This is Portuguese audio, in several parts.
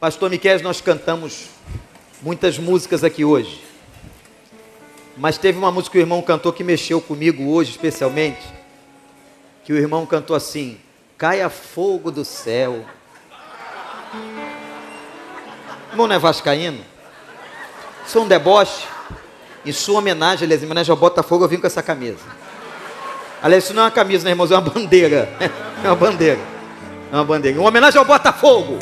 Pastor Miquel, nós cantamos muitas músicas aqui hoje. Mas teve uma música que o irmão cantou que mexeu comigo hoje, especialmente. Que o irmão cantou assim: Caia fogo do céu. Irmão não é vascaíno? Sou um deboche. Em sua homenagem, aliás, em homenagem ao Botafogo, eu vim com essa camisa. Aliás, isso não é uma camisa, né, irmãos? É uma bandeira. É uma bandeira. É uma bandeira. Em homenagem ao Botafogo.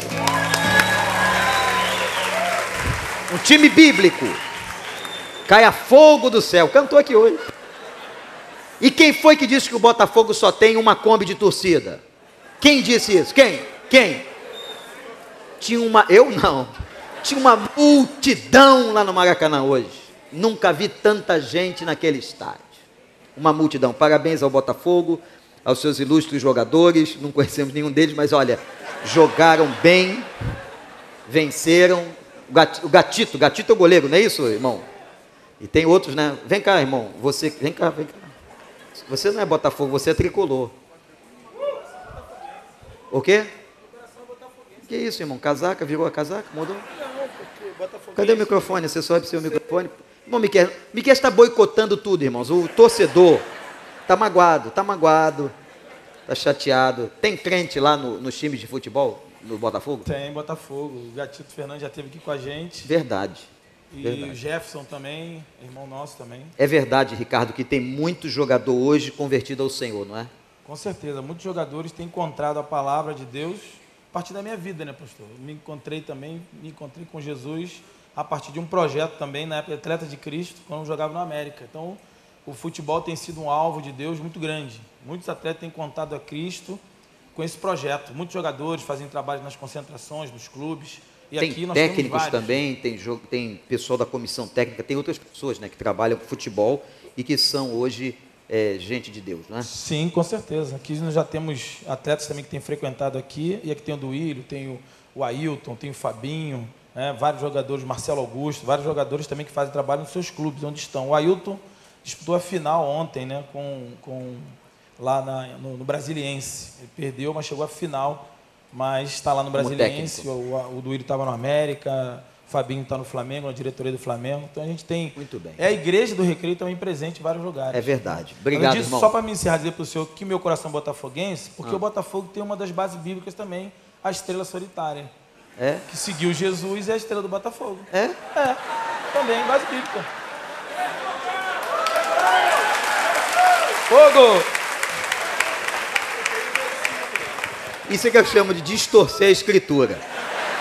Um time bíblico. Caia fogo do céu. Cantou aqui hoje. E quem foi que disse que o Botafogo só tem uma Kombi de torcida? Quem disse isso? Quem? Quem? Tinha uma. Eu não. Tinha uma multidão lá no Maracanã hoje. Nunca vi tanta gente naquele estádio. Uma multidão. Parabéns ao Botafogo, aos seus ilustres jogadores. Não conhecemos nenhum deles, mas olha, jogaram bem, venceram. O gatito, o gatito, o gatito é o goleiro, não é isso, irmão? E tem outros, né? Vem cá, irmão. Você, vem cá, vem cá. Você não é Botafogo, você é tricolor. O quê? Que isso, irmão? Casaca? Virou a casaca? Mudou? Cadê o microfone? Você sobe seu microfone. Irmão, Miquel, Miquel está boicotando tudo, irmãos. O torcedor está magoado, está magoado, está chateado. Tem crente lá no, nos times de futebol, no Botafogo? Tem, Botafogo. O Gatito Fernandes já esteve aqui com a gente. Verdade. E verdade. o Jefferson também, irmão nosso também. É verdade, Ricardo, que tem muito jogador hoje convertido ao Senhor, não é? Com certeza. Muitos jogadores têm encontrado a palavra de Deus a partir da minha vida, né, pastor? Me encontrei também, me encontrei com Jesus a partir de um projeto também, na época de Atleta de Cristo, quando eu jogava no América. Então, o futebol tem sido um alvo de Deus muito grande. Muitos atletas têm contado a Cristo com esse projeto. Muitos jogadores fazem trabalho nas concentrações, nos clubes. E tem aqui nós técnicos também, tem, jogo, tem pessoal da comissão técnica, tem outras pessoas né, que trabalham com futebol e que são hoje é, gente de Deus, não é? Sim, com certeza. Aqui nós já temos atletas também que têm frequentado aqui, e aqui tem o Duílio, tem o, o Ailton, tem o Fabinho, né, vários jogadores, Marcelo Augusto, vários jogadores também que fazem trabalho nos seus clubes, onde estão. O Ailton disputou a final ontem, né, com, com, lá na, no, no Brasiliense. Ele perdeu, mas chegou à final, mas está lá no Brasiliense. O, o Duílio estava no América, o Fabinho está no Flamengo, na diretoria do Flamengo. Então a gente tem. Muito bem. É a igreja do Recreio também presente em vários lugares. É verdade. Obrigado, disso, irmão. só para me encerrar, dizer para o senhor que meu coração botafoguense, porque Ah. o Botafogo tem uma das bases bíblicas também, a estrela solitária, É? que seguiu Jesus e é a estrela do Botafogo. É? É, também, base bíblica. Fogo! Isso é que eu chamo de distorcer a escritura.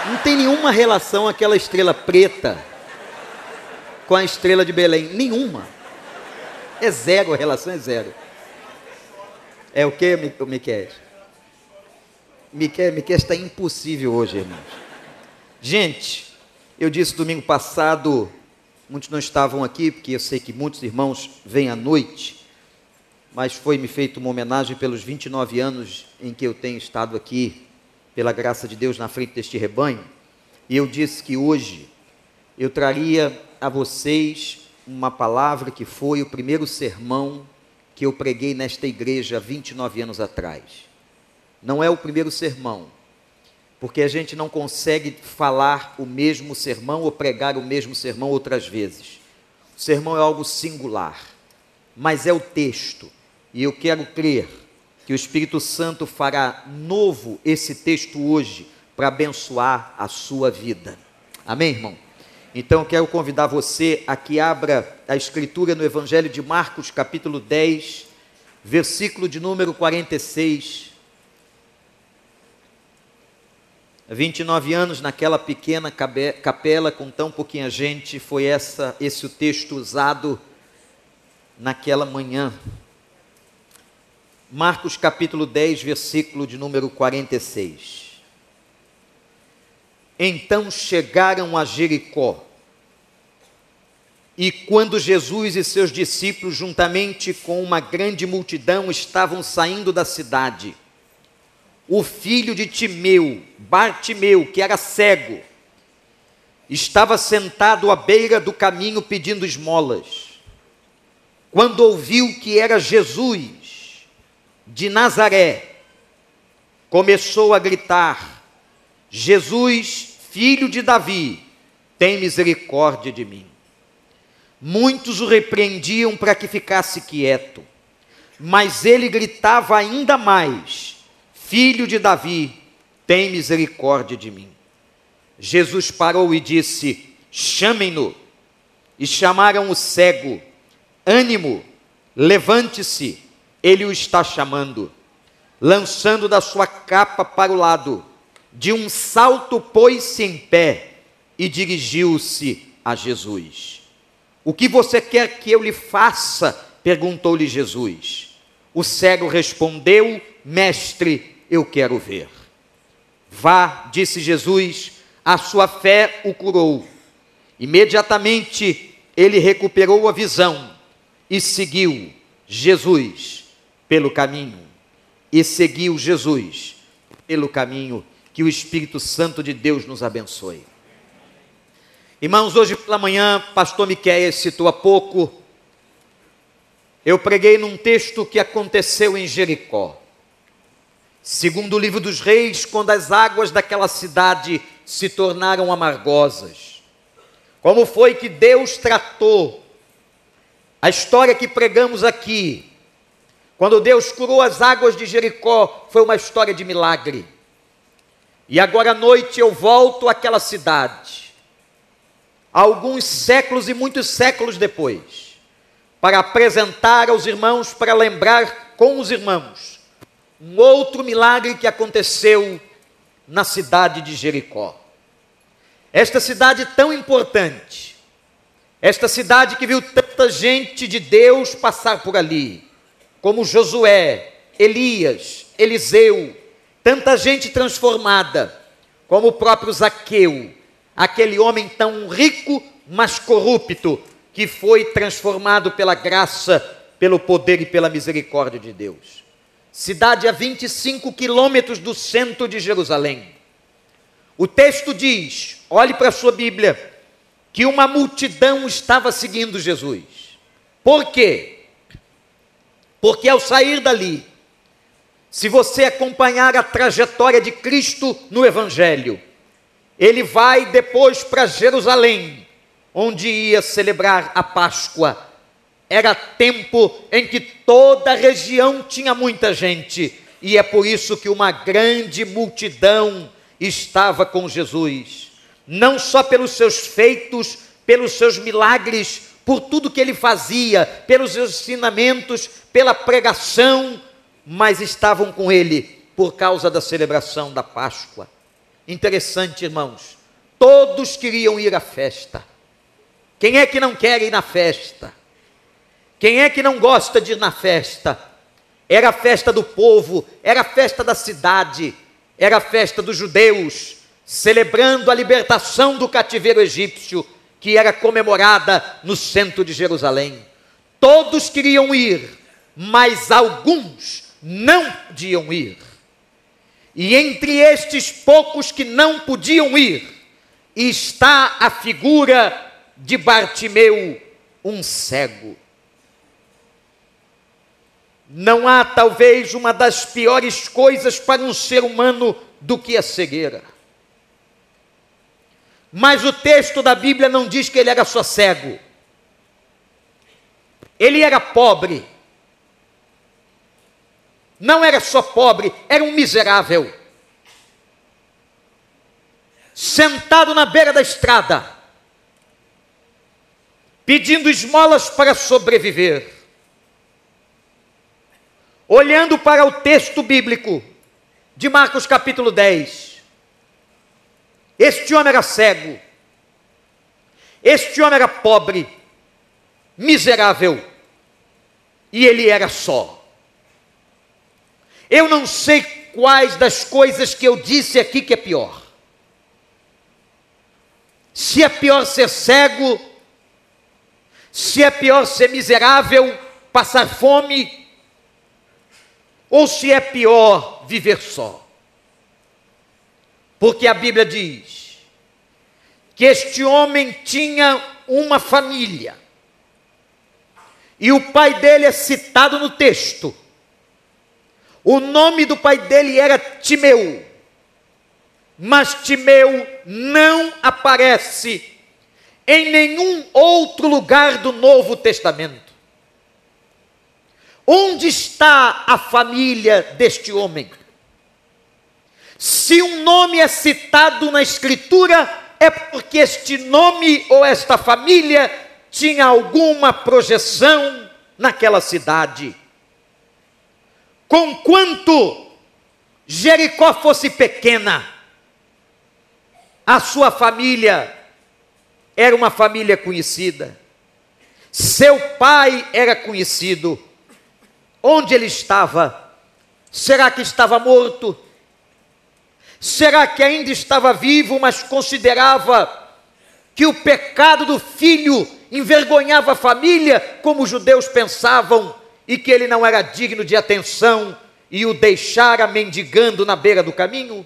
Não tem nenhuma relação aquela estrela preta com a estrela de Belém. Nenhuma. É zero, a relação é zero. É o que, Miquel? Miquel, Miquel está impossível hoje, irmãos. Gente, eu disse domingo passado, muitos não estavam aqui, porque eu sei que muitos irmãos vêm à noite, mas foi me feita uma homenagem pelos 29 anos em que eu tenho estado aqui, pela graça de Deus, na frente deste rebanho, e eu disse que hoje eu traria a vocês uma palavra que foi o primeiro sermão que eu preguei nesta igreja há 29 anos atrás. Não é o primeiro sermão, porque a gente não consegue falar o mesmo sermão ou pregar o mesmo sermão outras vezes. O sermão é algo singular, mas é o texto. E eu quero crer que o Espírito Santo fará novo esse texto hoje para abençoar a sua vida. Amém, irmão? Então eu quero convidar você a que abra a escritura no Evangelho de Marcos, capítulo 10, versículo de número 46. 29 anos naquela pequena capela com tão pouquinha gente, foi essa esse o texto usado naquela manhã. Marcos capítulo 10, versículo de número 46. Então chegaram a Jericó. E quando Jesus e seus discípulos, juntamente com uma grande multidão, estavam saindo da cidade, o filho de Timeu, Bartimeu, que era cego, estava sentado à beira do caminho pedindo esmolas. Quando ouviu que era Jesus de Nazaré, começou a gritar: Jesus, filho de Davi, tem misericórdia de mim. Muitos o repreendiam para que ficasse quieto, mas ele gritava ainda mais: Filho de Davi, tem misericórdia de mim. Jesus parou e disse: Chamem-no. E chamaram o cego: Ânimo, levante-se, ele o está chamando. Lançando da sua capa para o lado, de um salto pôs-se em pé e dirigiu-se a Jesus. O que você quer que eu lhe faça? perguntou-lhe Jesus. O cego respondeu: Mestre, eu quero ver. Vá, disse Jesus, a sua fé o curou. Imediatamente ele recuperou a visão e seguiu Jesus pelo caminho. E seguiu Jesus pelo caminho. Que o Espírito Santo de Deus nos abençoe. Irmãos, hoje pela manhã, pastor Miquel citou há pouco, eu preguei num texto que aconteceu em Jericó. Segundo o livro dos reis, quando as águas daquela cidade se tornaram amargosas. Como foi que Deus tratou a história que pregamos aqui, quando Deus curou as águas de Jericó, foi uma história de milagre. E agora à noite eu volto àquela cidade alguns séculos e muitos séculos depois, para apresentar aos irmãos, para lembrar com os irmãos, um outro milagre que aconteceu na cidade de Jericó. Esta cidade tão importante, esta cidade que viu tanta gente de Deus passar por ali, como Josué, Elias, Eliseu, tanta gente transformada, como o próprio Zaqueu, aquele homem tão rico, mas corrupto, que foi transformado pela graça, pelo poder e pela misericórdia de Deus. Cidade a 25 quilômetros do centro de Jerusalém. O texto diz: olhe para a sua Bíblia, que uma multidão estava seguindo Jesus. Por quê? Porque ao sair dali, se você acompanhar a trajetória de Cristo no Evangelho, ele vai depois para Jerusalém, onde ia celebrar a Páscoa. Era tempo em que toda a região tinha muita gente, e é por isso que uma grande multidão estava com Jesus, não só pelos seus feitos, pelos seus milagres, por tudo que ele fazia, pelos seus ensinamentos, pela pregação, mas estavam com ele por causa da celebração da Páscoa. Interessante, irmãos. Todos queriam ir à festa. Quem é que não quer ir na festa? Quem é que não gosta de ir na festa? Era a festa do povo, era a festa da cidade, era a festa dos judeus, celebrando a libertação do cativeiro egípcio, que era comemorada no centro de Jerusalém. Todos queriam ir, mas alguns não podiam ir. E entre estes poucos que não podiam ir, está a figura de Bartimeu, um cego. Não há talvez uma das piores coisas para um ser humano do que a cegueira. Mas o texto da Bíblia não diz que ele era só cego. Ele era pobre não era só pobre, era um miserável. Sentado na beira da estrada, pedindo esmolas para sobreviver. Olhando para o texto bíblico de Marcos capítulo 10. Este homem era cego. Este homem era pobre, miserável, e ele era só. Eu não sei quais das coisas que eu disse aqui que é pior. Se é pior ser cego, se é pior ser miserável, passar fome, ou se é pior viver só. Porque a Bíblia diz que este homem tinha uma família, e o pai dele é citado no texto o nome do pai dele era Timeu. Mas Timeu não aparece em nenhum outro lugar do Novo Testamento. Onde está a família deste homem? Se um nome é citado na Escritura, é porque este nome ou esta família tinha alguma projeção naquela cidade. Conquanto Jericó fosse pequena, a sua família era uma família conhecida, seu pai era conhecido. Onde ele estava? Será que estava morto? Será que ainda estava vivo, mas considerava que o pecado do filho envergonhava a família, como os judeus pensavam, e que ele não era digno de atenção e o deixara mendigando na beira do caminho?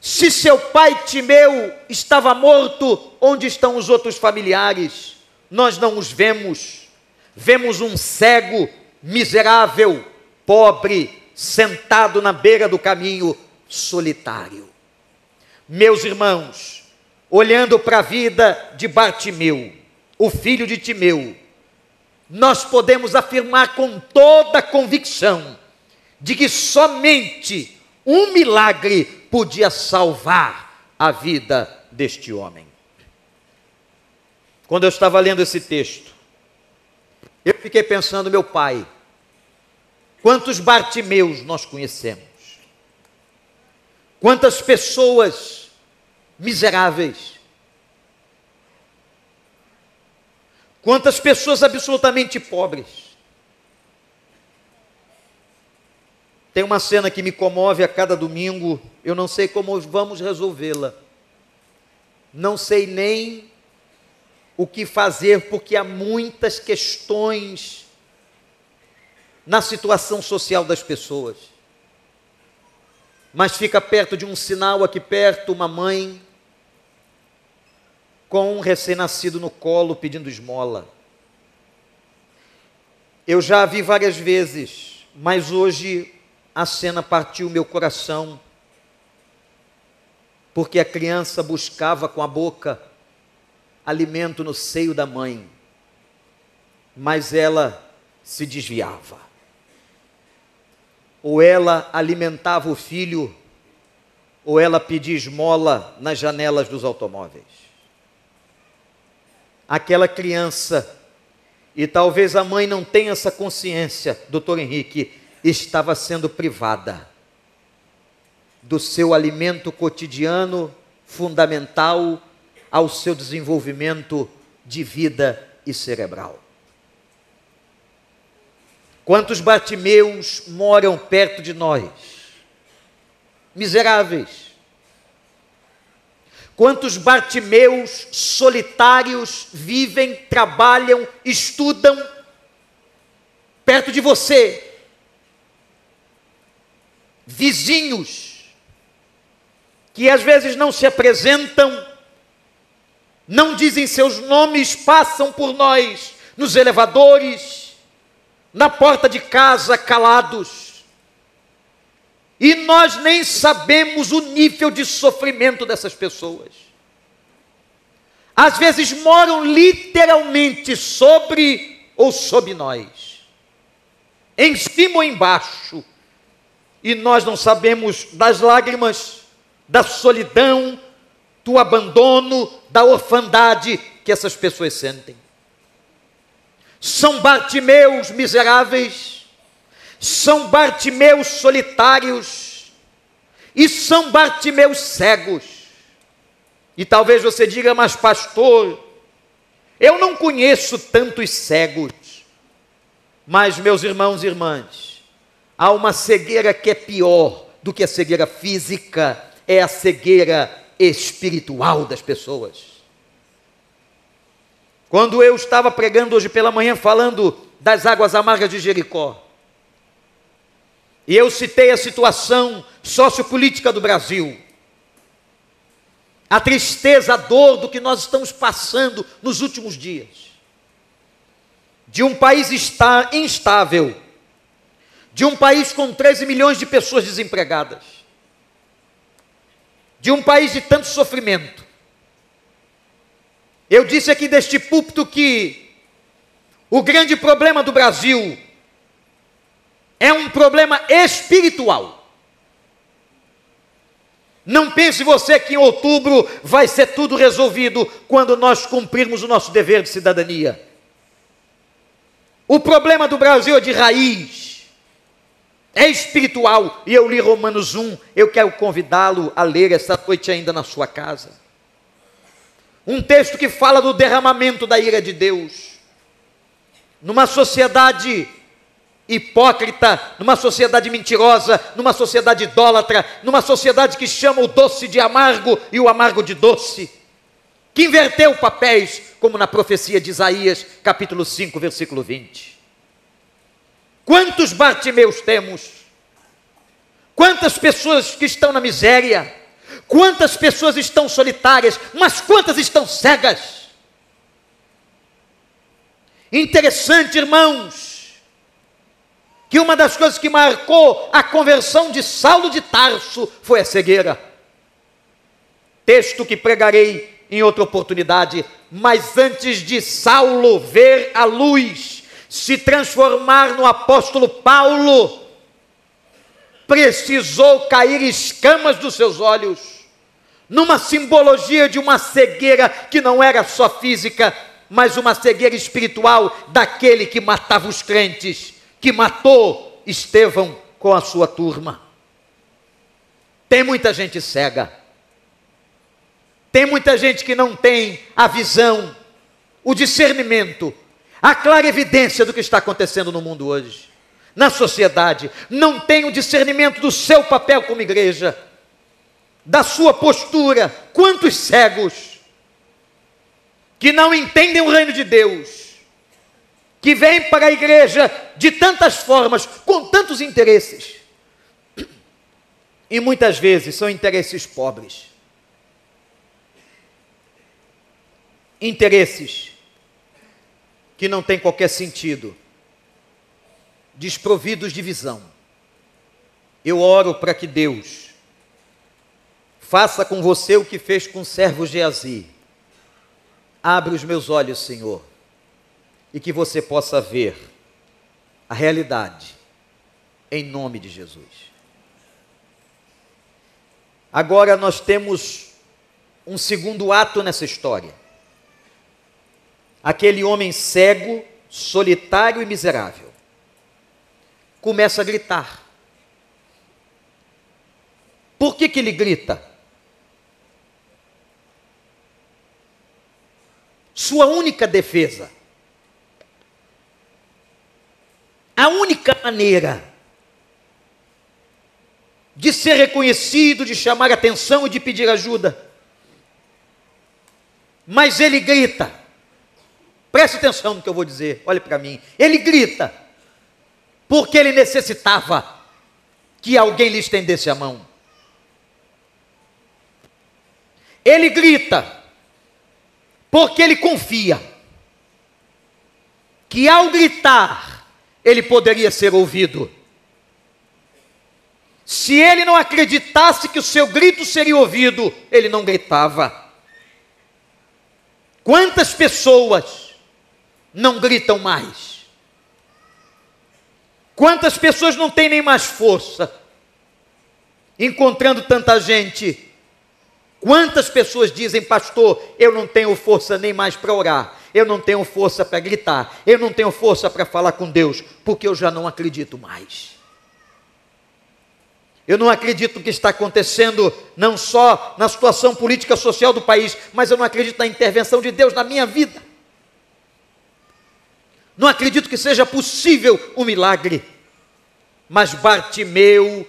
Se seu pai Timeu estava morto, onde estão os outros familiares? Nós não os vemos. Vemos um cego, miserável, pobre, sentado na beira do caminho, solitário. Meus irmãos, olhando para a vida de Bartimeu, o filho de Timeu, nós podemos afirmar com toda convicção de que somente um milagre podia salvar a vida deste homem. Quando eu estava lendo esse texto, eu fiquei pensando, meu pai, Quantos Bartimeus nós conhecemos? Quantas pessoas miseráveis? Quantas pessoas absolutamente pobres? Tem uma cena que me comove a cada domingo, eu não sei como vamos resolvê-la. Não sei nem o que fazer, porque há muitas questões na situação social das pessoas. Mas fica perto de um sinal aqui perto, uma mãe com um recém-nascido no colo pedindo esmola. Eu já a vi várias vezes, mas hoje a cena partiu meu coração, porque a criança buscava com a boca alimento no seio da mãe, mas ela se desviava ou ela alimentava o filho, ou ela pedia esmola nas janelas dos automóveis. Aquela criança, e talvez a mãe não tenha essa consciência, doutor Henrique, estava sendo privada do seu alimento cotidiano fundamental ao seu desenvolvimento de vida e cerebral. Quantos Bartimeus moram perto de nós? Miseráveis. Quantos Bartimeus solitários vivem, trabalham, estudam perto de você? Vizinhos que às vezes não se apresentam, não dizem seus nomes, passam por nós nos elevadores, na porta de casa calados. E nós nem sabemos o nível de sofrimento dessas pessoas. Às vezes moram literalmente sobre ou sob nós, em cima ou embaixo, e nós não sabemos das lágrimas, da solidão, do abandono, da orfandade que essas pessoas sentem. São Bartimeus miseráveis, são Bartimeus solitários e são Bartimeus cegos. E talvez você diga, mas pastor, eu não conheço tantos cegos. Mas, meus irmãos e irmãs, há uma cegueira que é pior do que a cegueira física, é a cegueira espiritual das pessoas. Quando eu estava pregando hoje pela manhã, falando das águas amargas de Jericó, e eu citei a situação sociopolítica do Brasil, a tristeza, a dor do que nós estamos passando nos últimos dias, de um país está instável, de um país com 13 milhões de pessoas desempregadas, de um país de tanto sofrimento. Eu disse aqui deste púlpito que o grande problema do Brasil é um problema espiritual. Não pense você que em outubro vai ser tudo resolvido quando nós cumprirmos o nosso dever de cidadania. O problema do Brasil é de raiz, é espiritual. E eu li Romanos 1, eu quero convidá-lo a ler esta noite ainda na sua casa. Um texto que fala do derramamento da ira de Deus. Numa sociedade hipócrita, numa sociedade mentirosa, numa sociedade idólatra, numa sociedade que chama o doce de amargo e o amargo de doce, que inverteu papéis, como na profecia de Isaías, capítulo 5, versículo 20. Quantos Bartimeus temos? Quantas pessoas que estão na miséria? Quantas pessoas estão solitárias? Mas quantas estão cegas? Interessante, irmãos, que uma das coisas que marcou a conversão de Saulo de Tarso foi a cegueira. Texto que pregarei em outra oportunidade, mas antes de Saulo ver a luz, se transformar no apóstolo Paulo, precisou cair escamas dos seus olhos, numa simbologia de uma cegueira que não era só física, mas uma cegueira espiritual daquele que matava os crentes que matou Estevão com a sua turma. Tem muita gente cega. Tem muita gente que não tem a visão, o discernimento, a clara evidência do que está acontecendo no mundo hoje, na sociedade. Não tem o discernimento do seu papel como igreja, da sua postura. Quantos cegos que não entendem o reino de Deus que vem para a igreja de tantas formas, com tantos interesses. E muitas vezes são interesses pobres. Interesses que não têm qualquer sentido, desprovidos de visão. Eu oro para que Deus faça com você o que fez com o servo Geazi. Abre os meus olhos, Senhor e que você possa ver a realidade em nome de Jesus. Agora nós temos um segundo ato nessa história. Aquele homem cego, solitário e miserável começa a gritar. Por que, que ele grita? Sua única defesa A única maneira de ser reconhecido, de chamar atenção e de pedir ajuda. Mas ele grita. Preste atenção no que eu vou dizer, olhe para mim. Ele grita, porque ele necessitava que alguém lhe estendesse a mão. Ele grita, porque ele confia que ao gritar, ele poderia ser ouvido. Se ele não acreditasse que o seu grito seria ouvido, ele não gritava. Quantas pessoas não gritam mais? Quantas pessoas não têm nem mais força? Encontrando tanta gente. Quantas pessoas dizem, pastor, eu não tenho força nem mais para orar, eu não tenho força para gritar, eu não tenho força para falar com Deus, porque eu já não acredito mais. Eu não acredito que está acontecendo não só na situação política social do país, mas eu não acredito na intervenção de Deus na minha vida. Não acredito que seja possível um milagre. Mas Bartimeu,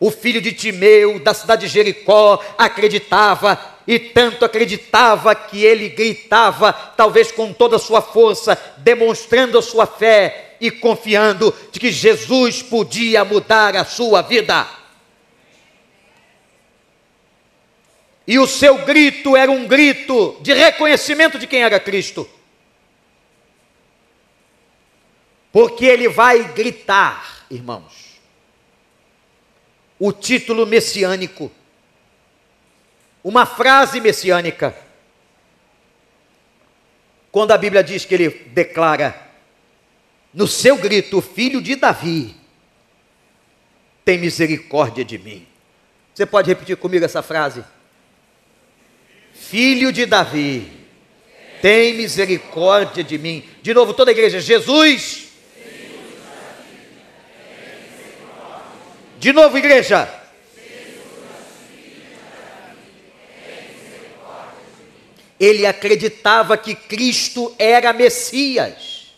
o filho de Timeu, da cidade de Jericó, acreditava e tanto acreditava que ele gritava, talvez com toda a sua força, demonstrando a sua fé e confiando de que Jesus podia mudar a sua vida. E o seu grito era um grito de reconhecimento de quem era Cristo. Porque ele vai gritar, irmãos, o título messiânico uma frase messiânica. Quando a Bíblia diz que ele declara, no seu grito, filho de Davi, tem misericórdia de mim. Você pode repetir comigo essa frase? Filho de Davi, tem misericórdia de mim. De novo, toda a igreja, Jesus. De novo, igreja. Ele acreditava que Cristo era Messias.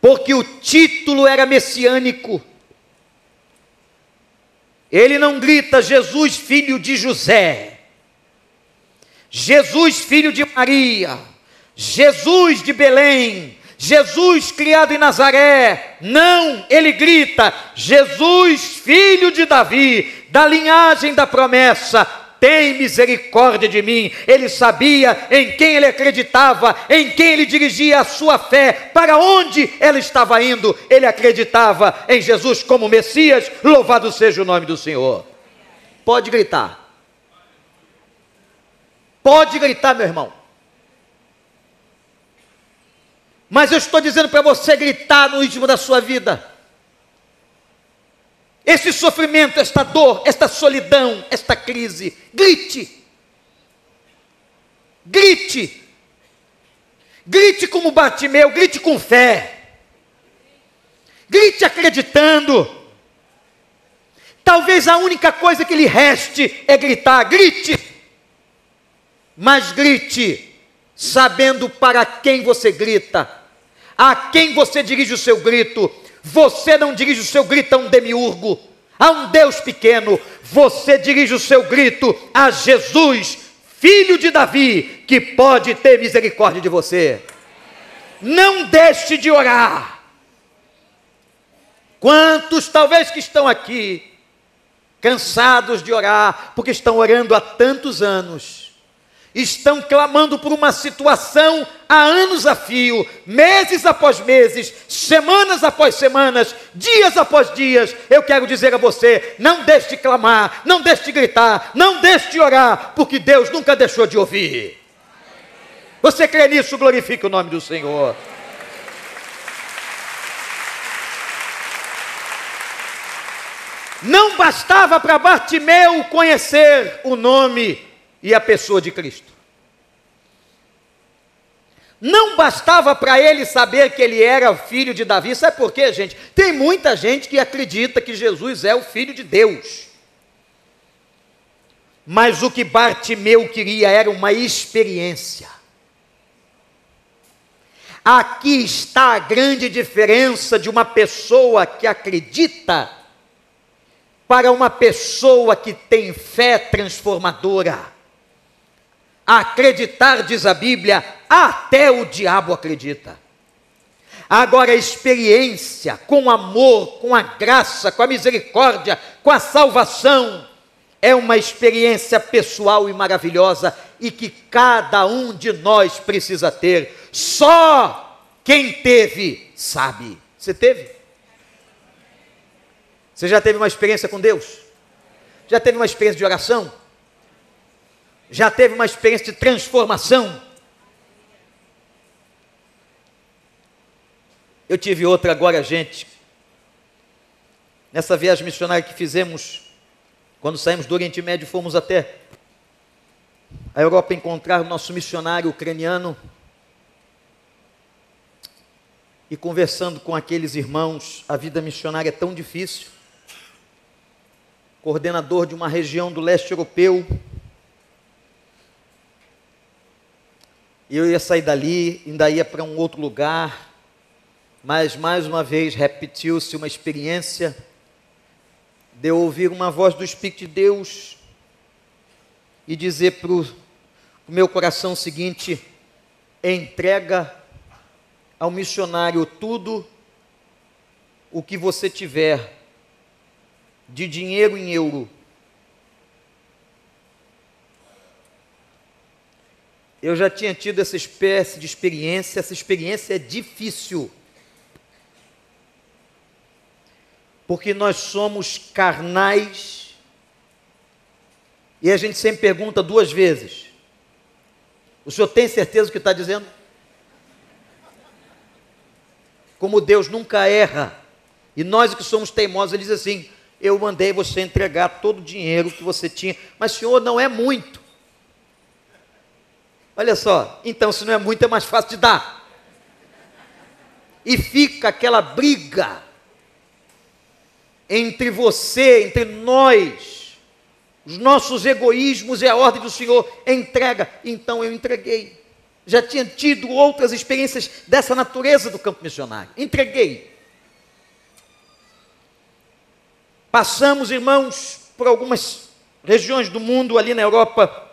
Porque o título era messiânico. Ele não grita Jesus, filho de José. Jesus, filho de Maria. Jesus de Belém. Jesus criado em Nazaré. Não, ele grita: Jesus, filho de Davi, da linhagem da promessa, tem misericórdia de mim. Ele sabia em quem ele acreditava, em quem ele dirigia a sua fé, para onde ela estava indo. Ele acreditava em Jesus como Messias. Louvado seja o nome do Senhor. Pode gritar. Pode gritar, meu irmão. Mas eu estou dizendo para você gritar no ritmo da sua vida. Esse sofrimento, esta dor, esta solidão, esta crise, grite. Grite. Grite como Bartimeu, grite com fé. Grite acreditando. Talvez a única coisa que lhe reste é gritar, grite. Mas grite sabendo para quem você grita, a quem você dirige o seu grito você não dirige o seu grito a um demiurgo, a um Deus pequeno. Você dirige o seu grito a Jesus, filho de Davi, que pode ter misericórdia de você. Não deixe de orar. Quantos talvez que estão aqui cansados de orar, porque estão orando há tantos anos estão clamando por uma situação há anos a fio, meses após meses, semanas após semanas, dias após dias. Eu quero dizer a você: não deixe de clamar, não deixe de gritar, não deixe de orar, porque Deus nunca deixou de ouvir. Você crê nisso? Glorifique o nome do Senhor. Não bastava para Bartimeu conhecer o nome e a pessoa de Cristo. Não bastava para ele saber que ele era filho de Davi, sabe por quê, gente? Tem muita gente que acredita que Jesus é o filho de Deus. Mas o que Bartimeu queria era uma experiência. Aqui está a grande diferença de uma pessoa que acredita para uma pessoa que tem fé transformadora. Acreditar, diz a Bíblia, até o diabo acredita. Agora, a experiência com amor, com a graça, com a misericórdia, com a salvação, é uma experiência pessoal e maravilhosa e que cada um de nós precisa ter. Só quem teve sabe. Você teve? Você já teve uma experiência com Deus? Já teve uma experiência de oração? Já teve uma experiência de transformação? Eu tive outra agora, gente. Nessa viagem missionária que fizemos, quando saímos do Oriente Médio, fomos até a Europa encontrar o nosso missionário ucraniano. E conversando com aqueles irmãos, a vida missionária é tão difícil. Coordenador de uma região do leste europeu, E eu ia sair dali, ainda ia para um outro lugar, mas mais uma vez repetiu-se uma experiência de eu ouvir uma voz do Espírito de Deus e dizer para o meu coração o seguinte: entrega ao missionário tudo o que você tiver de dinheiro em euro eu já tinha tido essa espécie de experiência, essa experiência é difícil. Porque nós somos carnais E a gente sempre pergunta duas vezes: O senhor tem certeza do que está dizendo? Como Deus nunca erra, e nós que somos teimosos, ele diz assim: Eu mandei você entregar todo o dinheiro que você tinha, mas senhor, não é muito. Olha só, então se não é muito, é mais fácil de dar. E fica aquela briga entre você, entre nós, os nossos egoísmos e a ordem do Senhor, entrega. Então eu entreguei. Já tinha tido outras experiências dessa natureza do campo missionário. Entreguei. Passamos, irmãos, por algumas regiões do mundo ali na Europa.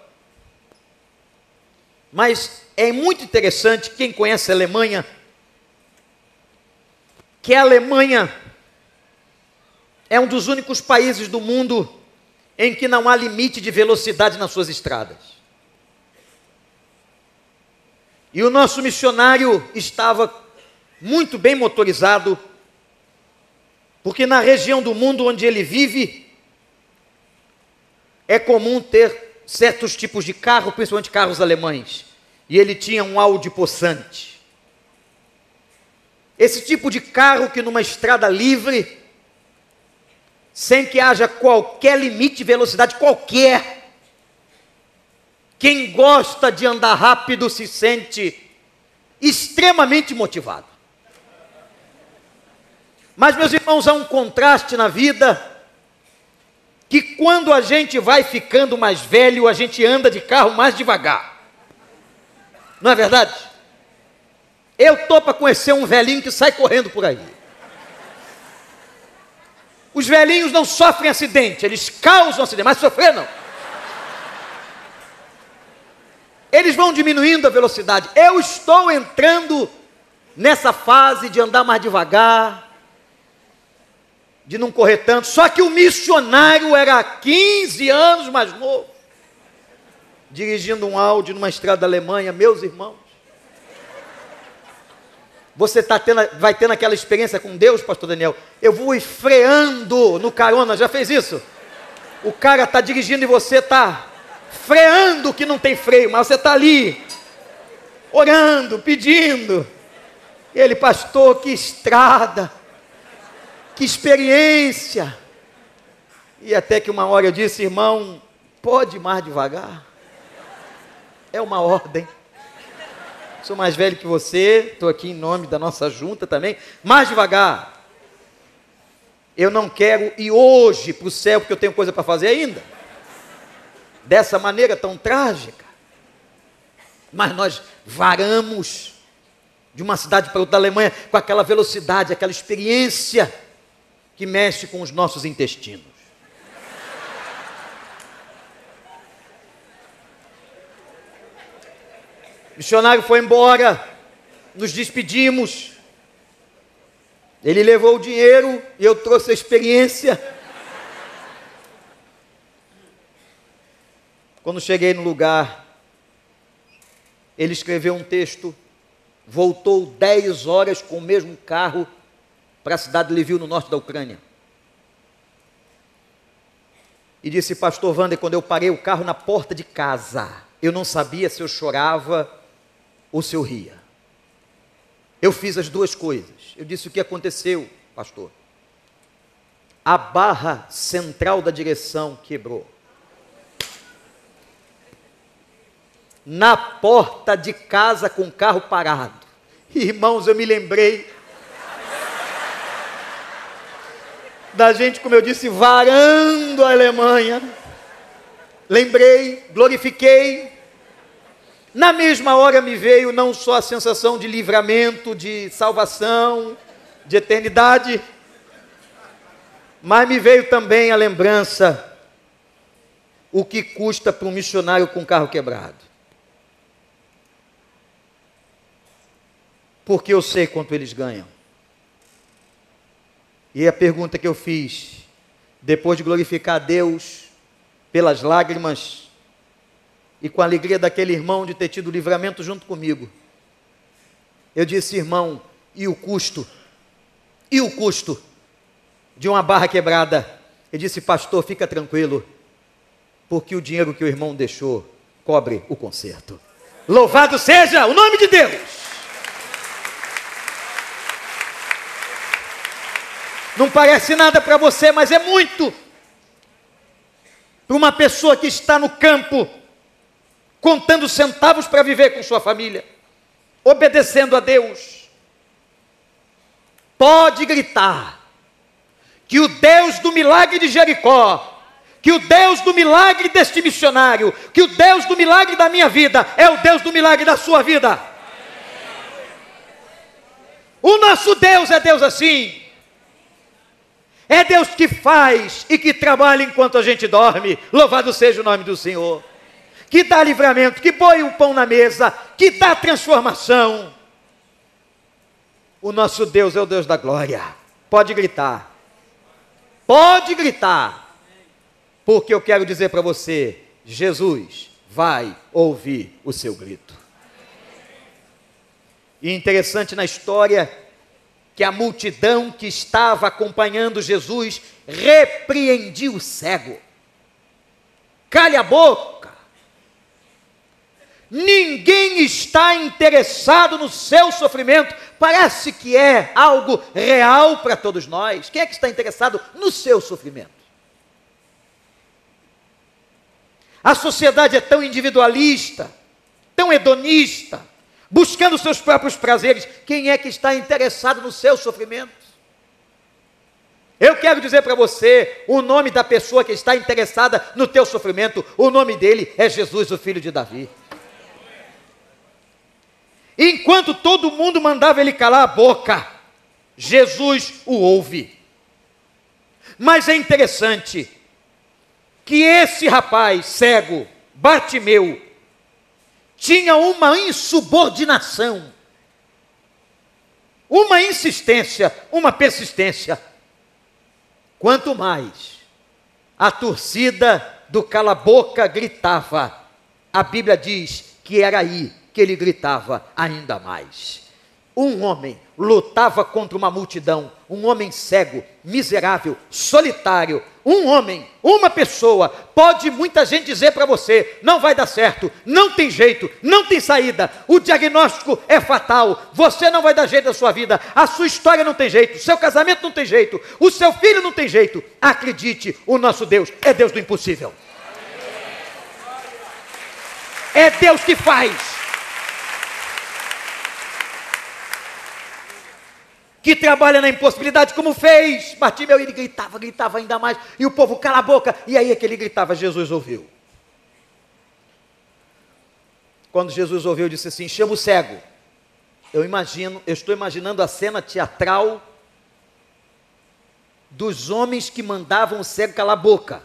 Mas é muito interessante, quem conhece a Alemanha, que a Alemanha é um dos únicos países do mundo em que não há limite de velocidade nas suas estradas. E o nosso missionário estava muito bem motorizado, porque na região do mundo onde ele vive, é comum ter certos tipos de carro, principalmente carros alemães. E ele tinha um Audi possante. Esse tipo de carro que numa estrada livre sem que haja qualquer limite de velocidade, qualquer. Quem gosta de andar rápido se sente extremamente motivado. Mas, meus irmãos, há um contraste na vida que quando a gente vai ficando mais velho, a gente anda de carro mais devagar. Não é verdade? Eu estou para conhecer um velhinho que sai correndo por aí. Os velhinhos não sofrem acidente, eles causam acidente, mas sofrer não. Eles vão diminuindo a velocidade. Eu estou entrando nessa fase de andar mais devagar, de não correr tanto. Só que o missionário era 15 anos mais novo, dirigindo um Audi numa estrada da Alemanha, meus irmãos. Você tá tendo, vai tendo aquela experiência com Deus, pastor Daniel. Eu vou freando no carona, já fez isso? O cara está dirigindo e você está freando que não tem freio, mas você está ali, orando, pedindo. Ele, pastor, que estrada, que experiência. E até que uma hora eu disse, irmão, pode ir mais devagar. É uma ordem sou mais velho que você, estou aqui em nome da nossa junta também. Mais devagar. Eu não quero ir hoje para o céu porque eu tenho coisa para fazer ainda. Dessa maneira tão trágica. Mas nós varamos de uma cidade para outra da Alemanha com aquela velocidade, aquela experiência que mexe com os nossos intestinos. O missionário foi embora, nos despedimos. Ele levou o dinheiro e eu trouxe a experiência. Quando cheguei no lugar, ele escreveu um texto, voltou 10 horas com o mesmo carro para a cidade de Lviv, no norte da Ucrânia. E disse, pastor Wander, quando eu parei o carro na porta de casa, eu não sabia se eu chorava ou se eu ria. Eu fiz as duas coisas. Eu disse o que aconteceu, pastor. A barra central da direção quebrou. Na porta de casa com o carro parado. Irmãos, eu me lembrei da gente, como eu disse, varando a Alemanha. Lembrei, glorifiquei, na mesma hora me veio não só a sensação de livramento, de salvação, de eternidade, mas me veio também a lembrança o que custa para um missionário com carro quebrado. Porque eu sei quanto eles ganham. E a pergunta que eu fiz, depois de glorificar a Deus pelas lágrimas e com a alegria daquele irmão de ter tido livramento junto comigo. Eu disse, irmão, e o custo? E o custo de uma barra quebrada? Ele disse, pastor, fica tranquilo, porque o dinheiro que o irmão deixou cobre o conserto. Louvado seja o nome de Deus! Não parece nada para você, mas é muito. Para uma pessoa que está no campo, contando centavos para viver com sua família, obedecendo a Deus, pode gritar que o Deus do milagre de Jericó que o Deus do milagre deste missionário, que o Deus do milagre da minha vida é o Deus do milagre da sua vida. O nosso Deus é Deus assim. É Deus que faz e que trabalha enquanto a gente dorme. Louvado seja o nome do Senhor. Que dá livramento, que põe o pão na mesa, que dá transformação. O nosso Deus é o Deus da glória. Pode gritar. Pode gritar. Porque eu quero dizer para você: Jesus vai ouvir o seu grito. E interessante na história que a multidão que estava acompanhando Jesus repreendia o cego. Calha a boca. Ninguém está interessado no seu sofrimento. Parece que é algo real para todos nós. Quem é que está interessado no seu sofrimento? A sociedade é tão individualista, tão hedonista, buscando seus próprios prazeres. Quem é que está interessado no seu sofrimento? Eu quero dizer para você o nome da pessoa que está interessada no teu sofrimento. O nome dele é Jesus, o filho de Davi. Enquanto todo mundo mandava ele calar a boca, Jesus o ouve. Mas é interessante que esse rapaz cego, Bartimeu, tinha uma insubordinação, uma insistência, uma persistência. Quanto mais a torcida do cala-boca gritava, a Bíblia diz que era aí que ele gritava ainda mais. Um homem lutava contra uma multidão, um homem cego, miserável, solitário, um homem, uma pessoa, pode muita gente dizer para você: não vai dar certo, não tem jeito, não tem saída, o diagnóstico é fatal, você não vai dar jeito na sua vida, a sua história não tem jeito, o seu casamento não tem jeito, o seu filho não tem jeito. Acredite, o nosso Deus é Deus do impossível. É Deus que faz. Que trabalha na impossibilidade, como fez. Bartimeu, ele gritava, gritava ainda mais, e o povo cala a boca, e aí é que ele gritava, Jesus ouviu. Quando Jesus ouviu, disse assim: chama o cego. Eu imagino, eu estou imaginando a cena teatral dos homens que mandavam o cego calar a boca.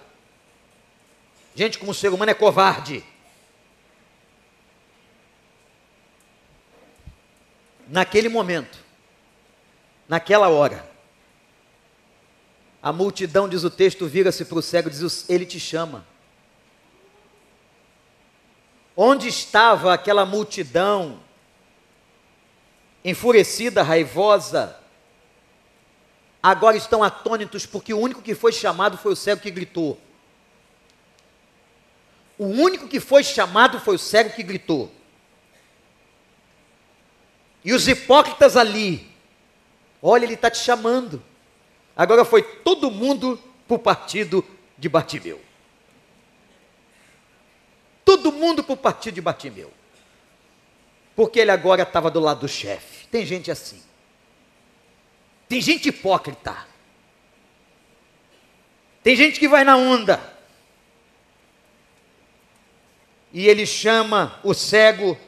Gente, como o ser humano é covarde. Naquele momento, Naquela hora, a multidão, diz o texto, vira-se para o cego e diz: Ele te chama. Onde estava aquela multidão, enfurecida, raivosa, agora estão atônitos, porque o único que foi chamado foi o cego que gritou. O único que foi chamado foi o cego que gritou. E os hipócritas ali, Olha, ele está te chamando. Agora foi todo mundo para o partido de Bartimeu. Todo mundo para o partido de Bartimeu. Porque ele agora estava do lado do chefe. Tem gente assim. Tem gente hipócrita. Tem gente que vai na onda. E ele chama o cego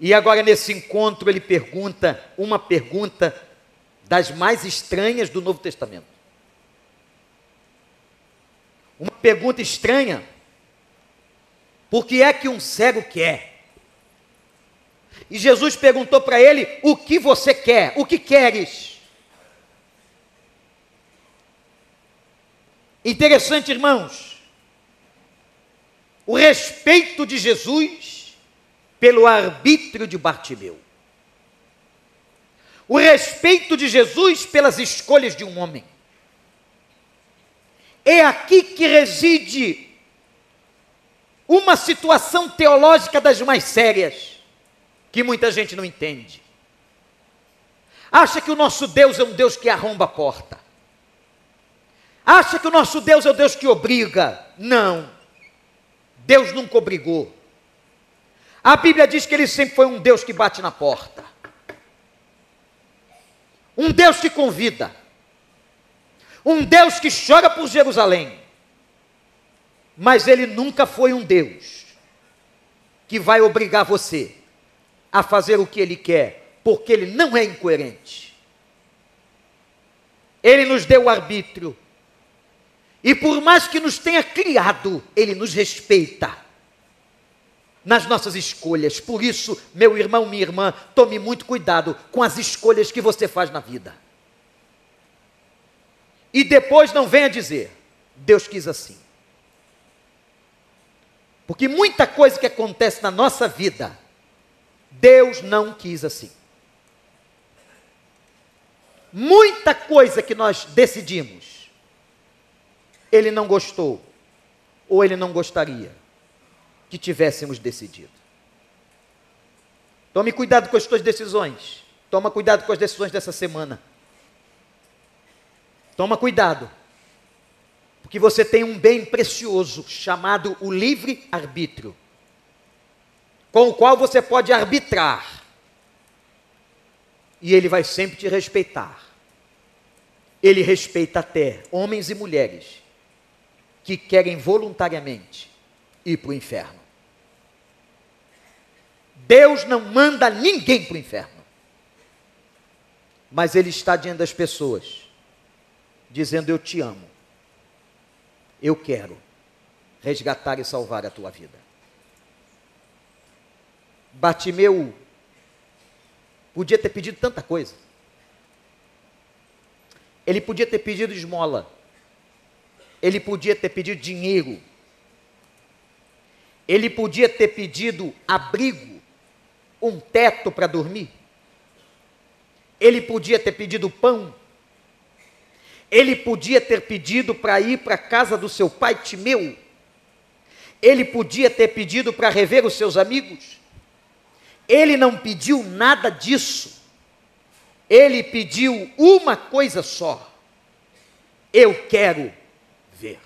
e agora, nesse encontro, ele pergunta uma pergunta das mais estranhas do Novo Testamento. Uma pergunta estranha. Por que é que um cego quer? E Jesus perguntou para ele: O que você quer? O que queres? Interessante, irmãos. O respeito de Jesus pelo arbítrio de Bartimeu. O respeito de Jesus pelas escolhas de um homem. É aqui que reside uma situação teológica das mais sérias, que muita gente não entende. Acha que o nosso Deus é um Deus que arromba a porta. Acha que o nosso Deus é o Deus que obriga. Não. Deus nunca obrigou. A Bíblia diz que ele sempre foi um Deus que bate na porta. Um Deus que convida. Um Deus que chora por Jerusalém. Mas ele nunca foi um Deus que vai obrigar você a fazer o que ele quer, porque ele não é incoerente. Ele nos deu o arbítrio. E por mais que nos tenha criado, ele nos respeita nas nossas escolhas. Por isso, meu irmão, minha irmã, tome muito cuidado com as escolhas que você faz na vida. E depois não venha dizer, Deus quis assim. Porque muita coisa que acontece na nossa vida, Deus não quis assim. Muita coisa que nós decidimos, Ele não gostou, ou Ele não gostaria que tivéssemos decidido. Tome cuidado com as suas decisões. Toma cuidado com as decisões dessa semana. Toma cuidado. Porque você tem um bem precioso chamado o livre-arbítrio, com o qual você pode arbitrar. E ele vai sempre te respeitar. Ele respeita até homens e mulheres que querem voluntariamente ir para o inferno. Deus não manda ninguém para o inferno. Mas Ele está diante das pessoas, dizendo: Eu te amo eu quero resgatar e salvar a tua vida. Batimeu podia ter pedido tanta coisa. Ele podia ter pedido esmola. Ele podia ter pedido dinheiro. Ele podia ter pedido abrigo, um teto para dormir. Ele podia ter pedido pão ele podia ter pedido para ir para a casa do seu pai Timeu. Ele podia ter pedido para rever os seus amigos. Ele não pediu nada disso. Ele pediu uma coisa só: Eu quero ver.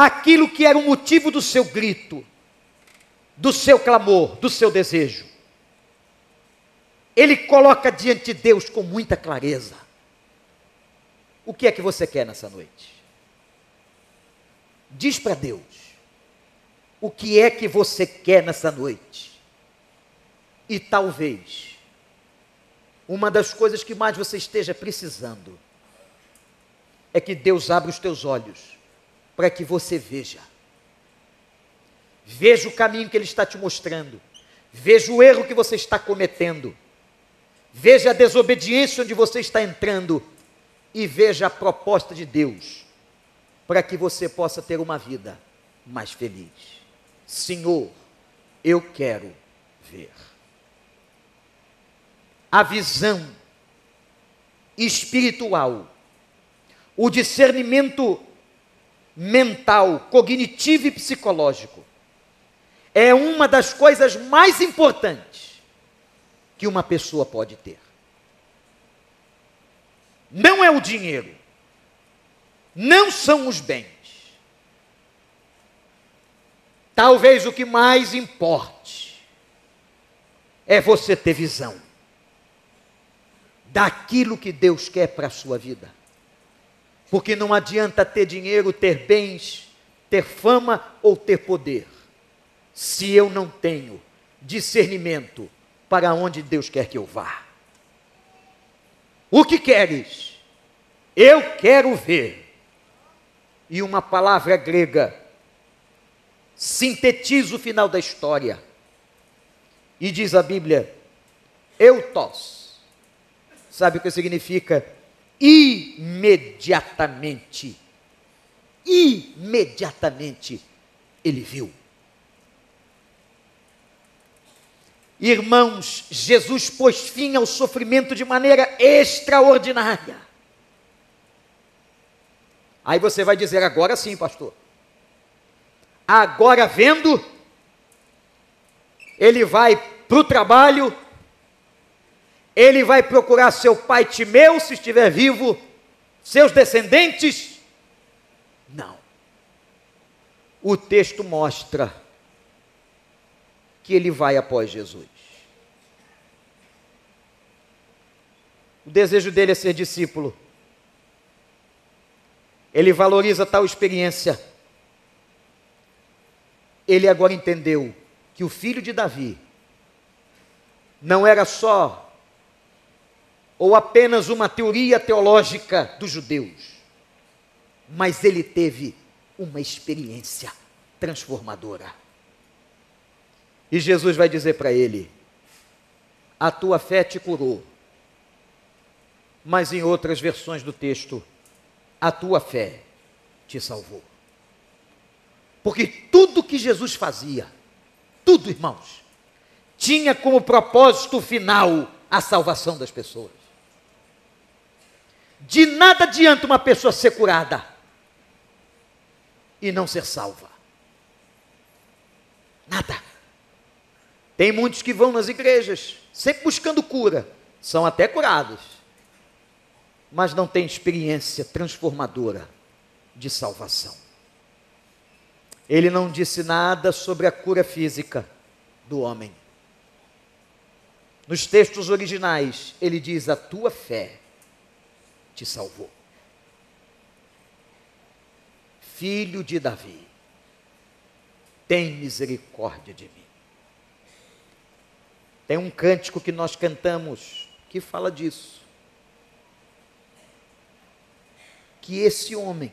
Aquilo que era o motivo do seu grito, do seu clamor, do seu desejo ele coloca diante de Deus com muita clareza. O que é que você quer nessa noite? Diz para Deus. O que é que você quer nessa noite? E talvez uma das coisas que mais você esteja precisando é que Deus abra os teus olhos para que você veja. Veja o caminho que Ele está te mostrando. Veja o erro que você está cometendo Veja a desobediência onde você está entrando e veja a proposta de Deus para que você possa ter uma vida mais feliz. Senhor, eu quero ver. A visão espiritual, o discernimento mental, cognitivo e psicológico é uma das coisas mais importantes que uma pessoa pode ter. Não é o dinheiro, não são os bens. Talvez o que mais importe é você ter visão daquilo que Deus quer para a sua vida. Porque não adianta ter dinheiro, ter bens, ter fama ou ter poder, se eu não tenho discernimento para onde Deus quer que eu vá. O que queres? Eu quero ver. E uma palavra grega sintetiza o final da história. E diz a Bíblia: eutos. Sabe o que significa? Imediatamente. Imediatamente ele viu. Irmãos, Jesus pôs fim ao sofrimento de maneira extraordinária. Aí você vai dizer, agora sim, pastor. agora vendo, ele vai para o trabalho, ele vai procurar seu pai Timeu, se estiver vivo, seus descendentes. Não. O texto mostra que ele vai após Jesus. O desejo dele é ser discípulo. Ele valoriza tal experiência. Ele agora entendeu que o filho de Davi não era só ou apenas uma teoria teológica dos judeus, mas ele teve uma experiência transformadora. E Jesus vai dizer para ele: A tua fé te curou. Mas em outras versões do texto, a tua fé te salvou. Porque tudo que Jesus fazia, tudo, irmãos, tinha como propósito final a salvação das pessoas. De nada adianta uma pessoa ser curada e não ser salva. Nada. Tem muitos que vão nas igrejas, sempre buscando cura, são até curados, mas não têm experiência transformadora de salvação. Ele não disse nada sobre a cura física do homem. Nos textos originais, ele diz: A tua fé te salvou. Filho de Davi, tem misericórdia de mim. Tem um cântico que nós cantamos que fala disso. Que esse homem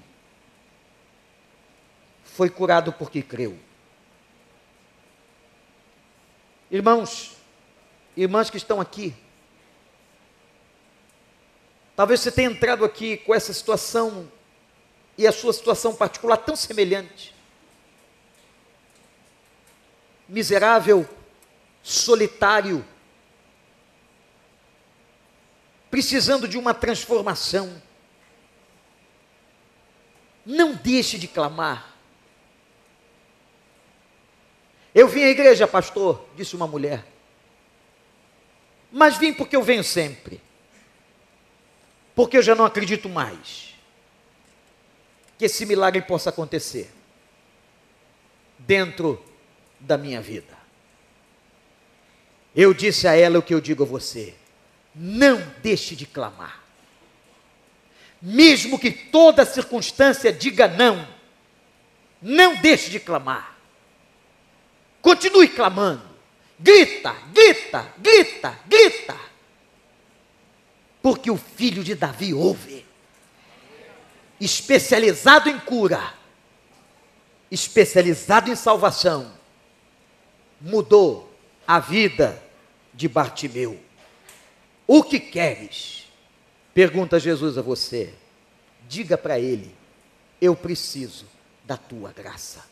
foi curado porque creu. Irmãos, irmãs que estão aqui, talvez você tenha entrado aqui com essa situação e a sua situação particular tão semelhante. Miserável, solitário, precisando de uma transformação. Não deixe de clamar. Eu vim à igreja, pastor, disse uma mulher. Mas vim porque eu venho sempre. Porque eu já não acredito mais que esse milagre possa acontecer dentro da minha vida. Eu disse a ela o que eu digo a você: não deixe de clamar. Mesmo que toda circunstância diga não, não deixe de clamar. Continue clamando. Grita, grita, grita, grita. Porque o filho de Davi ouve. Especializado em cura, especializado em salvação, mudou a vida de Bartimeu: O que queres? Pergunta Jesus a você. Diga para ele: Eu preciso da tua graça.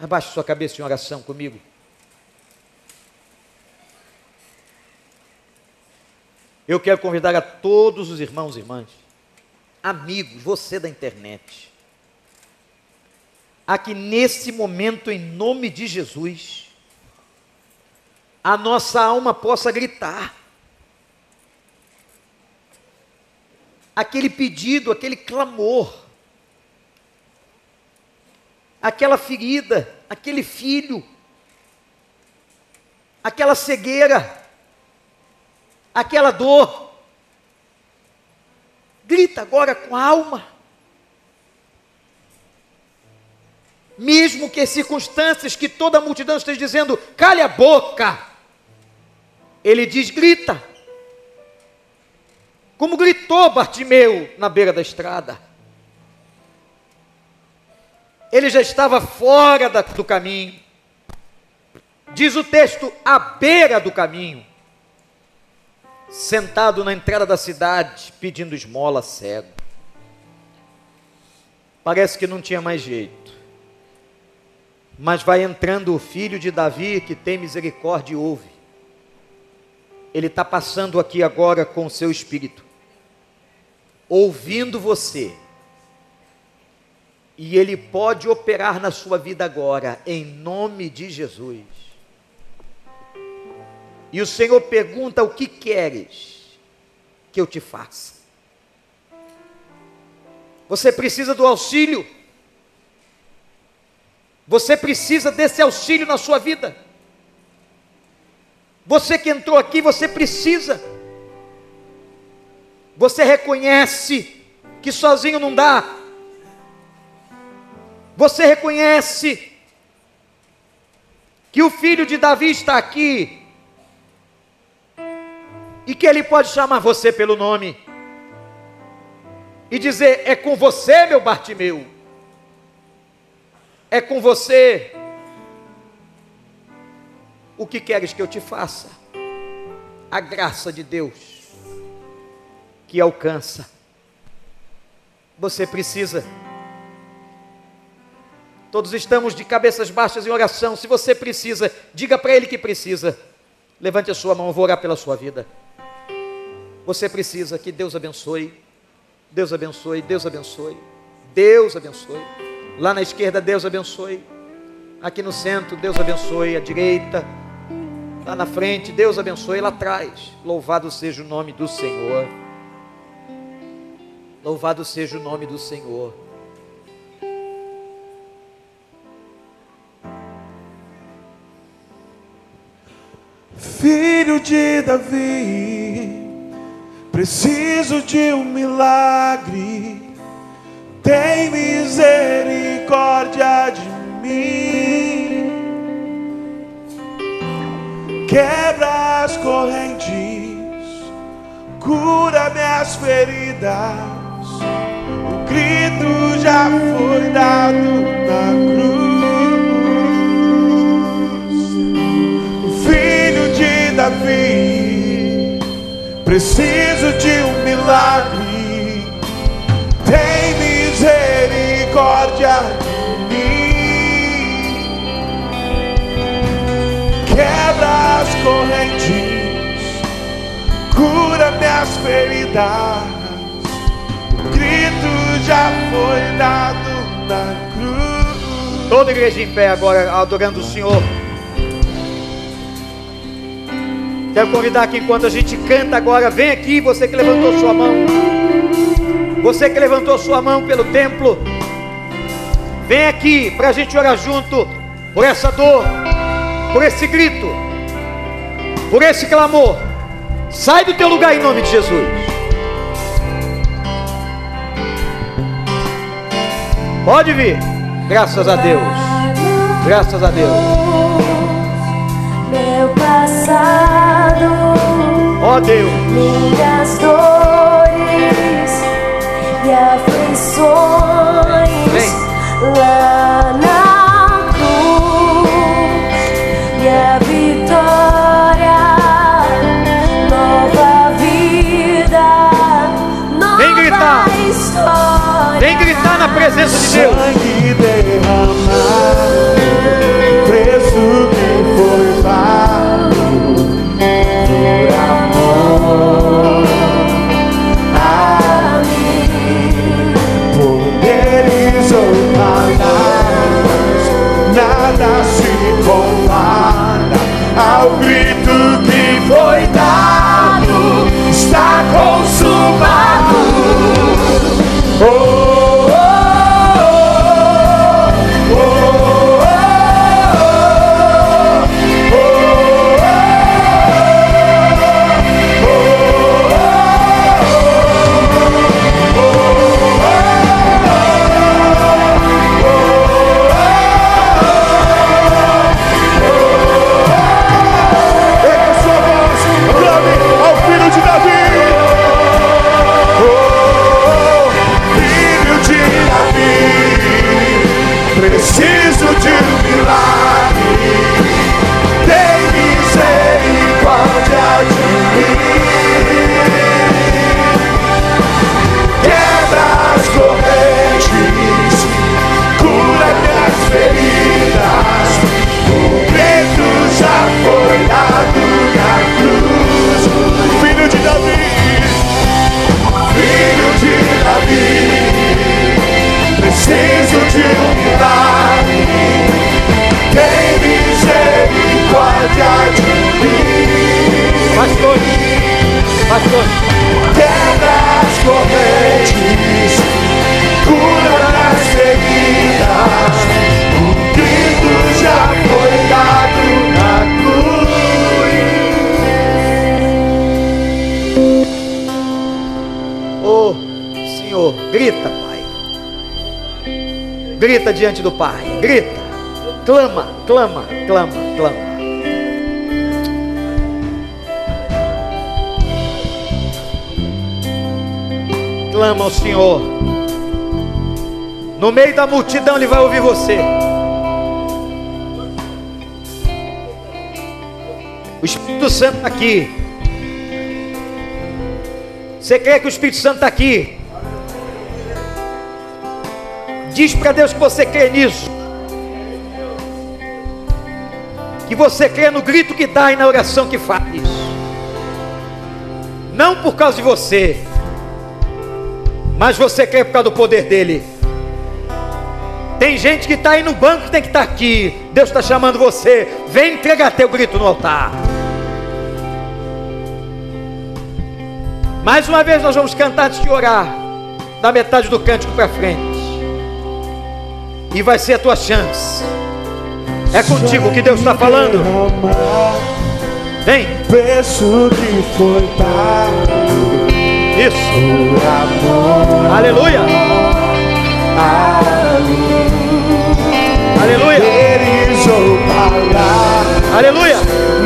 Abaixe sua cabeça em oração comigo. Eu quero convidar a todos os irmãos e irmãs, amigos, você da internet, a que nesse momento, em nome de Jesus, a nossa alma possa gritar. Aquele pedido, aquele clamor, aquela ferida, aquele filho, aquela cegueira, aquela dor. Grita agora com a alma. Mesmo que as circunstâncias que toda a multidão esteja dizendo, cale a boca ele diz: grita. Como gritou Bartimeu na beira da estrada. Ele já estava fora da, do caminho. Diz o texto, à beira do caminho. Sentado na entrada da cidade, pedindo esmola cego. Parece que não tinha mais jeito. Mas vai entrando o filho de Davi, que tem misericórdia e ouve. Ele está passando aqui agora com o seu espírito, ouvindo você E Ele pode operar na sua vida agora, em nome de Jesus. E o Senhor pergunta: O que queres que eu te faça? Você precisa do auxílio. Você precisa desse auxílio na sua vida. Você que entrou aqui, você precisa. Você reconhece que sozinho não dá. Você reconhece que o filho de Davi está aqui e que ele pode chamar você pelo nome e dizer: É com você, meu Bartimeu, é com você. O que queres que eu te faça? A graça de Deus que alcança. Você precisa. Todos estamos de cabeças baixas em oração. Se você precisa, diga para Ele que precisa. Levante a sua mão, eu vou orar pela sua vida. Você precisa que Deus abençoe. Deus abençoe, Deus abençoe. Deus abençoe. Lá na esquerda, Deus abençoe. Aqui no centro, Deus abençoe. À direita, lá na frente, Deus abençoe. Lá atrás, louvado seja o nome do Senhor. Louvado seja o nome do Senhor. Filho de Davi Preciso de um milagre. Tem misericórdia de mim. Quebra as correntes, cura minhas feridas. O grito já foi dado na cruz. Preciso de um milagre. Tem misericórdia de mim. Quebra as correntes, cura minhas feridas. O grito já foi dado na cruz. Toda igreja em pé agora, adorando o Senhor. Quero convidar que enquanto a gente canta agora, vem aqui, você que levantou sua mão. Você que levantou sua mão pelo templo. Vem aqui para a gente orar junto por essa dor, por esse grito, por esse clamor. Sai do teu lugar em nome de Jesus. Pode vir. Graças a Deus. Graças a Deus ó oh, Deus, minhas dores e aflições Vem. lá na cruz e a vitória, nova vida, nova Vem gritar. história. Vem gritar na presença de Deus. Pastor, Quebra as correntes, cura as feridas. O grito já foi dado na cruz. ô Senhor, grita, Pai. Grita diante do Pai, grita. Clama, clama, clama, clama. Clama ao Senhor. No meio da multidão ele vai ouvir você. O Espírito Santo está aqui. Você crê que o Espírito Santo está aqui? Diz para Deus que você crê nisso. Que você crê no grito que dá e na oração que faz. Não por causa de você, mas você crê por causa do poder dele. Tem gente que está aí no banco que tem que estar aqui. Deus está chamando você. Vem entregar teu grito no altar. Mais uma vez nós vamos cantar antes de orar. Da metade do cântico para frente. E vai ser a tua chance. É contigo que Deus está falando. Vem. Peço que foi dado Isso. amor Aleluia. Aleluia. Aleluia.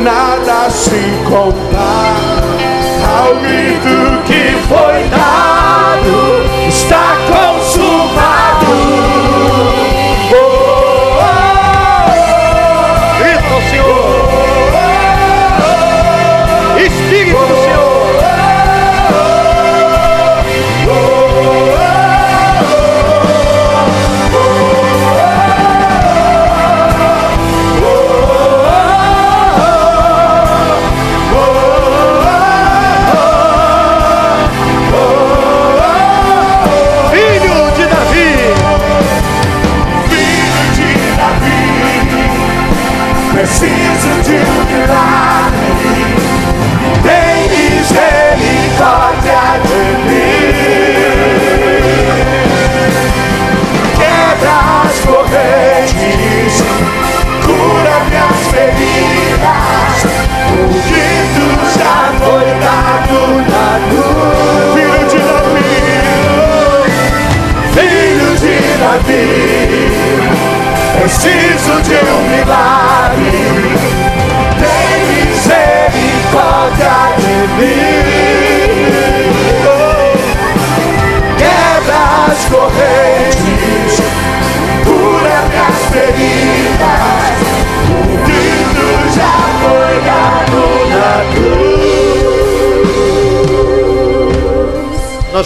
nada se compara ao grito que foi dado,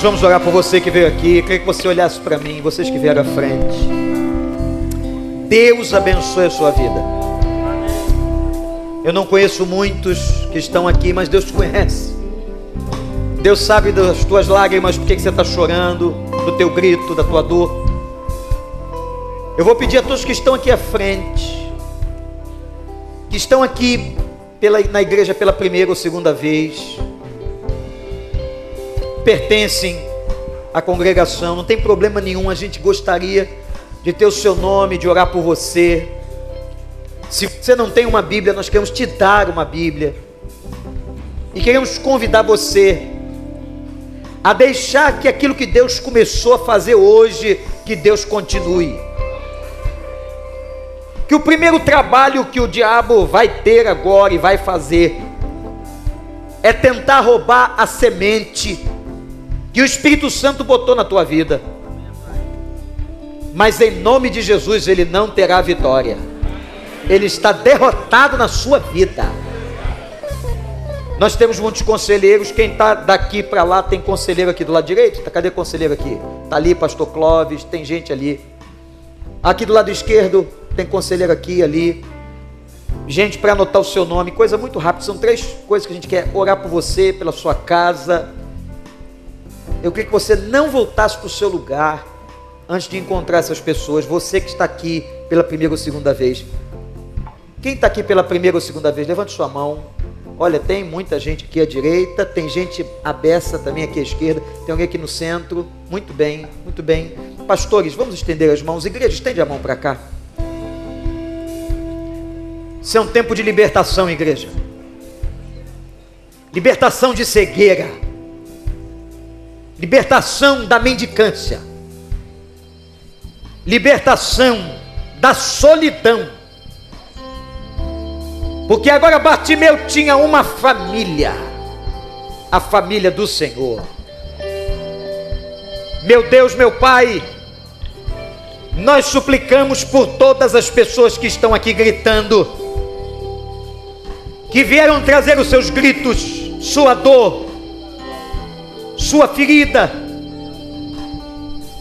Nós vamos orar por você que veio aqui. Queria que você olhasse para mim, vocês que vieram à frente. Deus abençoe a sua vida. Eu não conheço muitos que estão aqui, mas Deus te conhece. Deus sabe das tuas lágrimas, por que você está chorando, do teu grito, da tua dor. Eu vou pedir a todos que estão aqui à frente, que estão aqui pela, na igreja pela primeira ou segunda vez, pertencem à congregação, não tem problema nenhum, a gente gostaria de ter o seu nome, de orar por você. Se você não tem uma Bíblia, nós queremos te dar uma Bíblia. E queremos convidar você a deixar que aquilo que Deus começou a fazer hoje, que Deus continue. Que o primeiro trabalho que o diabo vai ter agora e vai fazer é tentar roubar a semente que o Espírito Santo botou na tua vida. Mas em nome de Jesus ele não terá vitória. Ele está derrotado na sua vida. Nós temos muitos conselheiros. Quem está daqui para lá tem conselheiro aqui do lado direito? Tá, cadê conselheiro aqui? Está ali, pastor Clóvis, tem gente ali. Aqui do lado esquerdo tem conselheiro aqui, ali. Gente, para anotar o seu nome, coisa muito rápida. São três coisas que a gente quer orar por você, pela sua casa. Eu queria que você não voltasse para o seu lugar antes de encontrar essas pessoas, você que está aqui pela primeira ou segunda vez. Quem está aqui pela primeira ou segunda vez, levante sua mão. Olha, tem muita gente aqui à direita, tem gente abessa também aqui à esquerda, tem alguém aqui no centro. Muito bem, muito bem. Pastores, vamos estender as mãos. Igreja, estende a mão para cá. Isso é um tempo de libertação, igreja. Libertação de cegueira. Libertação da mendicância. Libertação da solidão. Porque agora Bartimeu tinha uma família. A família do Senhor. Meu Deus, meu Pai, nós suplicamos por todas as pessoas que estão aqui gritando, que vieram trazer os seus gritos, sua dor, sua ferida.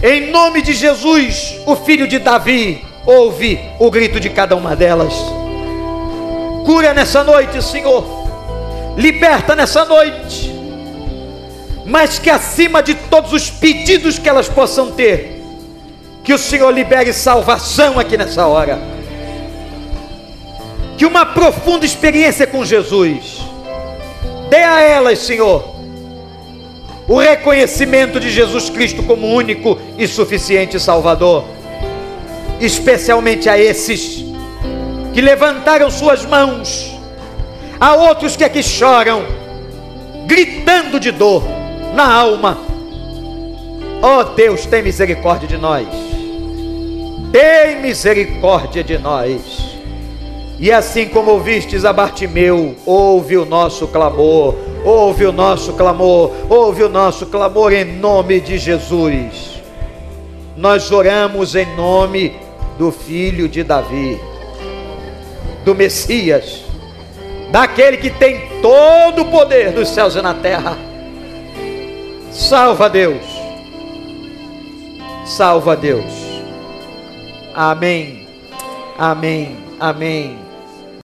Em nome de Jesus, o filho de Davi, ouve o grito de cada uma delas. Cura nessa noite, Senhor. Liberta nessa noite mas que acima de todos os pedidos que elas possam ter, que o Senhor libere salvação aqui nessa hora. Que uma profunda experiência com Jesus dê a elas, Senhor, o reconhecimento de Jesus Cristo como único e suficiente Salvador, especialmente a esses que levantaram suas mãos, a outros que aqui choram, gritando de dor na alma. Ó oh Deus, tem misericórdia de nós. Tem misericórdia de nós. E assim como ouvistes a Bartimeu, ouve o nosso clamor, ouve o nosso clamor, ouve o nosso clamor em nome de Jesus. Nós oramos em nome do filho de Davi, do Messias, daquele que tem todo o poder dos céus e na terra Salva Deus. Salva Deus. Amém. Amém. Amém.